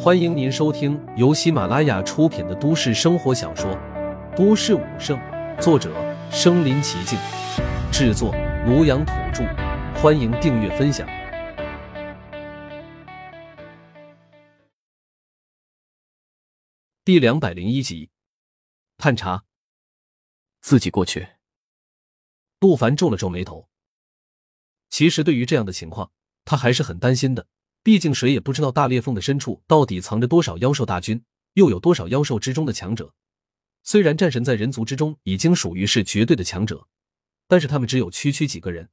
欢迎您收听由喜马拉雅出品的都市生活小说《都市武圣》，作者：身临其境，制作：庐阳土著。欢迎订阅分享。第两百零一集，探查，自己过去。陆凡皱了皱眉头。其实对于这样的情况，他还是很担心的。毕竟谁也不知道大裂缝的深处到底藏着多少妖兽大军，又有多少妖兽之中的强者。虽然战神在人族之中已经属于是绝对的强者，但是他们只有区区几个人，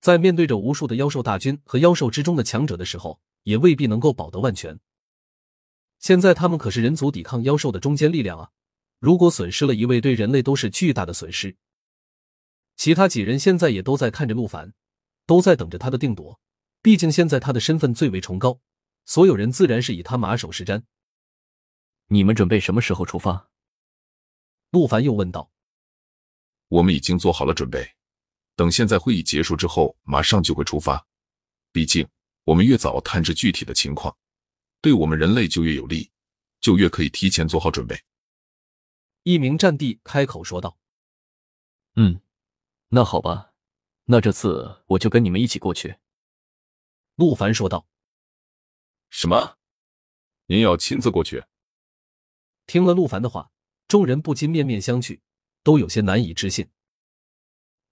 在面对着无数的妖兽大军和妖兽之中的强者的时候，也未必能够保得万全。现在他们可是人族抵抗妖兽的中坚力量啊！如果损失了一位，对人类都是巨大的损失。其他几人现在也都在看着陆凡，都在等着他的定夺。毕竟现在他的身份最为崇高，所有人自然是以他马首是瞻。你们准备什么时候出发？陆凡又问道。我们已经做好了准备，等现在会议结束之后，马上就会出发。毕竟我们越早探知具体的情况，对我们人类就越有利，就越可以提前做好准备。一名战地开口说道。嗯，那好吧，那这次我就跟你们一起过去。陆凡说道：“什么？您要亲自过去？”听了陆凡的话，众人不禁面面相觑，都有些难以置信。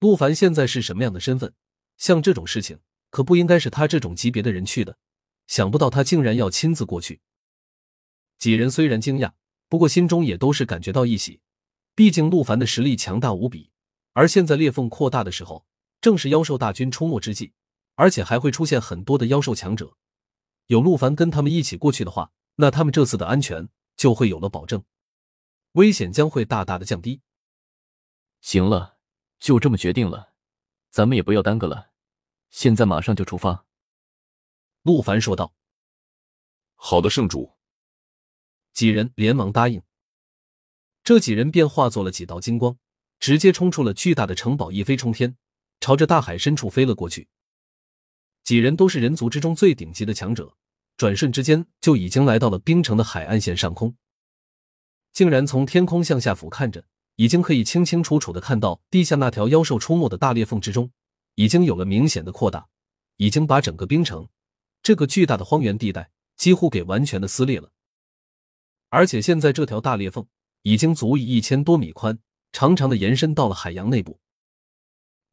陆凡现在是什么样的身份？像这种事情，可不应该是他这种级别的人去的。想不到他竟然要亲自过去。几人虽然惊讶，不过心中也都是感觉到一喜。毕竟陆凡的实力强大无比，而现在裂缝扩大的时候，正是妖兽大军出没之际。而且还会出现很多的妖兽强者，有陆凡跟他们一起过去的话，那他们这次的安全就会有了保证，危险将会大大的降低。行了，就这么决定了，咱们也不要耽搁了，现在马上就出发。”陆凡说道。“好的，圣主。”几人连忙答应。这几人便化作了几道金光，直接冲出了巨大的城堡，一飞冲天，朝着大海深处飞了过去。几人都是人族之中最顶级的强者，转瞬之间就已经来到了冰城的海岸线上空。竟然从天空向下俯瞰着，已经可以清清楚楚的看到地下那条妖兽出没的大裂缝之中，已经有了明显的扩大，已经把整个冰城这个巨大的荒原地带几乎给完全的撕裂了。而且现在这条大裂缝已经足以一千多米宽，长长的延伸到了海洋内部。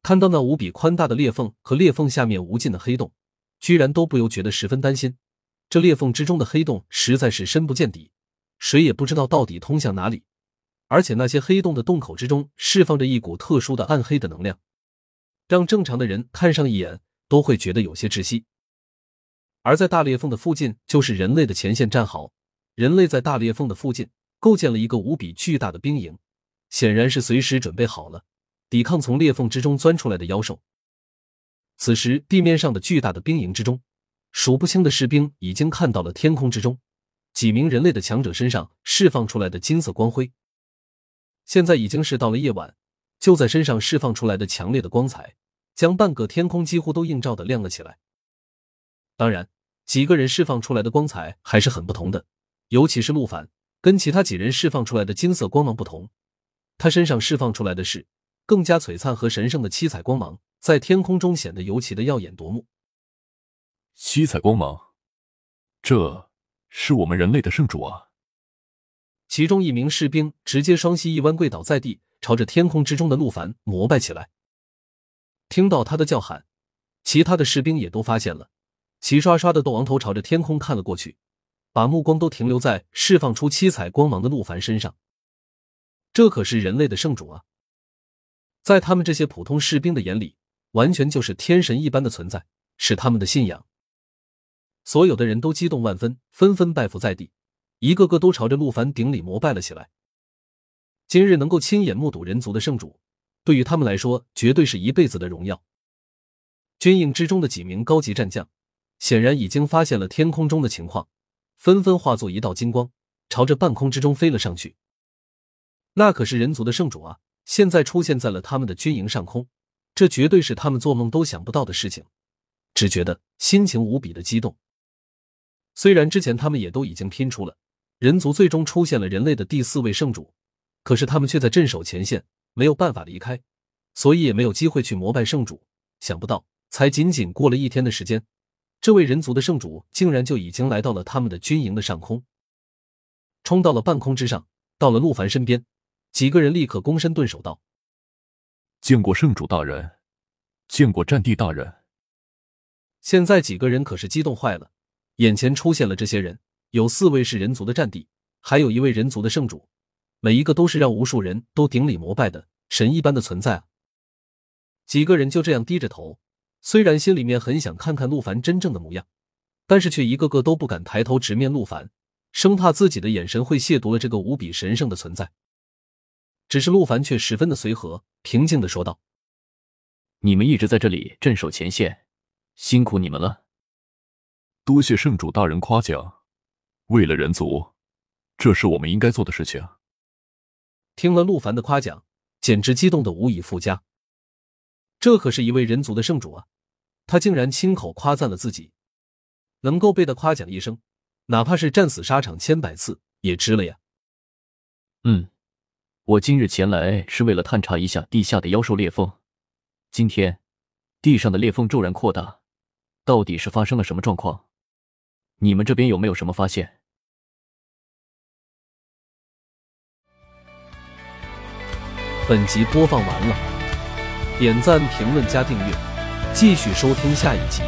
看到那无比宽大的裂缝和裂缝下面无尽的黑洞，居然都不由觉得十分担心。这裂缝之中的黑洞实在是深不见底，谁也不知道到底通向哪里。而且那些黑洞的洞口之中释放着一股特殊的暗黑的能量，让正常的人看上一眼都会觉得有些窒息。而在大裂缝的附近，就是人类的前线战壕。人类在大裂缝的附近构建了一个无比巨大的兵营，显然是随时准备好了。抵抗从裂缝之中钻出来的妖兽。此时，地面上的巨大的兵营之中，数不清的士兵已经看到了天空之中几名人类的强者身上释放出来的金色光辉。现在已经是到了夜晚，就在身上释放出来的强烈的光彩，将半个天空几乎都映照的亮了起来。当然，几个人释放出来的光彩还是很不同的，尤其是陆凡，跟其他几人释放出来的金色光芒不同，他身上释放出来的是。更加璀璨和神圣的七彩光芒在天空中显得尤其的耀眼夺目。七彩光芒，这是我们人类的圣主啊！其中一名士兵直接双膝一弯，跪倒在地，朝着天空之中的陆凡膜拜起来。听到他的叫喊，其他的士兵也都发现了，齐刷刷的都昂头朝着天空看了过去，把目光都停留在释放出七彩光芒的陆凡身上。这可是人类的圣主啊！在他们这些普通士兵的眼里，完全就是天神一般的存在，是他们的信仰。所有的人都激动万分，纷纷拜伏在地，一个个都朝着陆凡顶礼膜拜了起来。今日能够亲眼目睹人族的圣主，对于他们来说，绝对是一辈子的荣耀。军营之中的几名高级战将，显然已经发现了天空中的情况，纷纷化作一道金光，朝着半空之中飞了上去。那可是人族的圣主啊！现在出现在了他们的军营上空，这绝对是他们做梦都想不到的事情，只觉得心情无比的激动。虽然之前他们也都已经拼出了人族最终出现了人类的第四位圣主，可是他们却在镇守前线，没有办法离开，所以也没有机会去膜拜圣主。想不到，才仅仅过了一天的时间，这位人族的圣主竟然就已经来到了他们的军营的上空，冲到了半空之上，到了陆凡身边，几个人立刻躬身顿首道：“见过圣主大人，见过战地大人。”现在几个人可是激动坏了，眼前出现了这些人，有四位是人族的战地，还有一位人族的圣主，每一个都是让无数人都顶礼膜拜的神一般的存在啊！几个人就这样低着头，虽然心里面很想看看陆凡真正的模样，但是却一个个都不敢抬头直面陆凡，生怕自己的眼神会亵渎了这个无比神圣的存在。只是陆凡却十分的随和，平静的说道：“你们一直在这里镇守前线，辛苦你们了。多谢圣主大人夸奖，为了人族，这是我们应该做的事情。”听了陆凡的夸奖，简直激动的无以复加。这可是一位人族的圣主啊！他竟然亲口夸赞了自己，能够被他夸奖一声，哪怕是战死沙场千百次也值了呀。嗯，我今日前来是为了探查一下地下的妖兽裂缝。今天地上的裂缝骤然扩大，到底是发生了什么状况？你们这边有没有什么发现？本集播放完了。点赞、评论、加订阅，继续收听下一集。